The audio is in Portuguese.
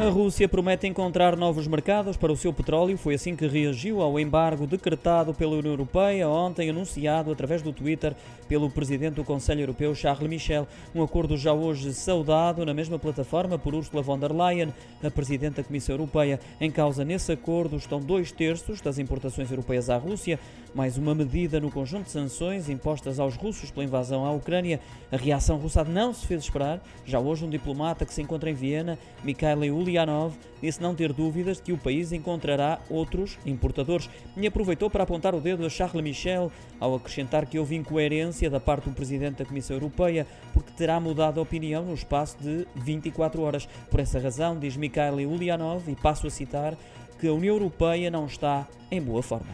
A Rússia promete encontrar novos mercados para o seu petróleo. Foi assim que reagiu ao embargo decretado pela União Europeia, ontem anunciado através do Twitter pelo presidente do Conselho Europeu, Charles Michel. Um acordo já hoje saudado na mesma plataforma por Ursula von der Leyen, a presidente da Comissão Europeia. Em causa nesse acordo estão dois terços das importações europeias à Rússia, mais uma medida no conjunto de sanções impostas aos russos pela invasão à Ucrânia. A reação russa não se fez esperar. Já hoje, um diplomata que se encontra em Viena, Mikhail Uli Ulyanov disse não ter dúvidas de que o país encontrará outros importadores e aproveitou para apontar o dedo a Charles Michel ao acrescentar que houve incoerência da parte do presidente da Comissão Europeia porque terá mudado a opinião no espaço de 24 horas. Por essa razão, diz Mikhail Ulyanov, e passo a citar, que a União Europeia não está em boa forma.